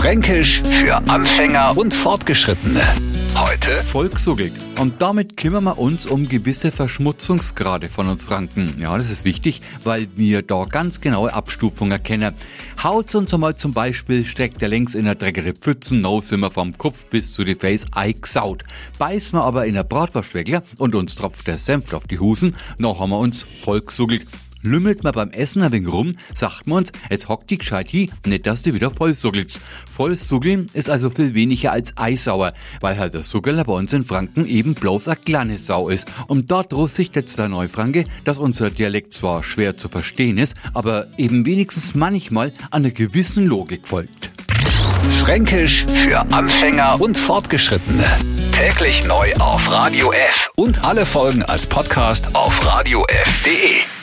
Fränkisch für Anfänger und Fortgeschrittene. Heute Volkssuggel. Und damit kümmern wir uns um gewisse Verschmutzungsgrade von uns Franken. Ja, das ist wichtig, weil wir da ganz genaue Abstufungen erkennen. Haut uns einmal zum Beispiel, steckt er längs in der dreckere Pfützen, no sind wir vom Kopf bis zu die Face eingesaut. Beißen wir aber in der Bratwurstweckler und uns tropft der Senf auf die Husen, noch haben wir uns Volkssuggelt lümmelt man beim Essen ein wenig rum, sagt man uns, jetzt hockt die gescheit hi, nicht dass du wieder voll suggelst. Voll suggeln ist also viel weniger als Eisauer, weil halt der Suggeler bei uns in Franken eben bloß eine kleine Sau ist. Und dort droht sich jetzt der Neufranke, dass unser Dialekt zwar schwer zu verstehen ist, aber eben wenigstens manchmal einer gewissen Logik folgt. Fränkisch für Anfänger und Fortgeschrittene. Täglich neu auf Radio F und alle Folgen als Podcast auf radiof.de.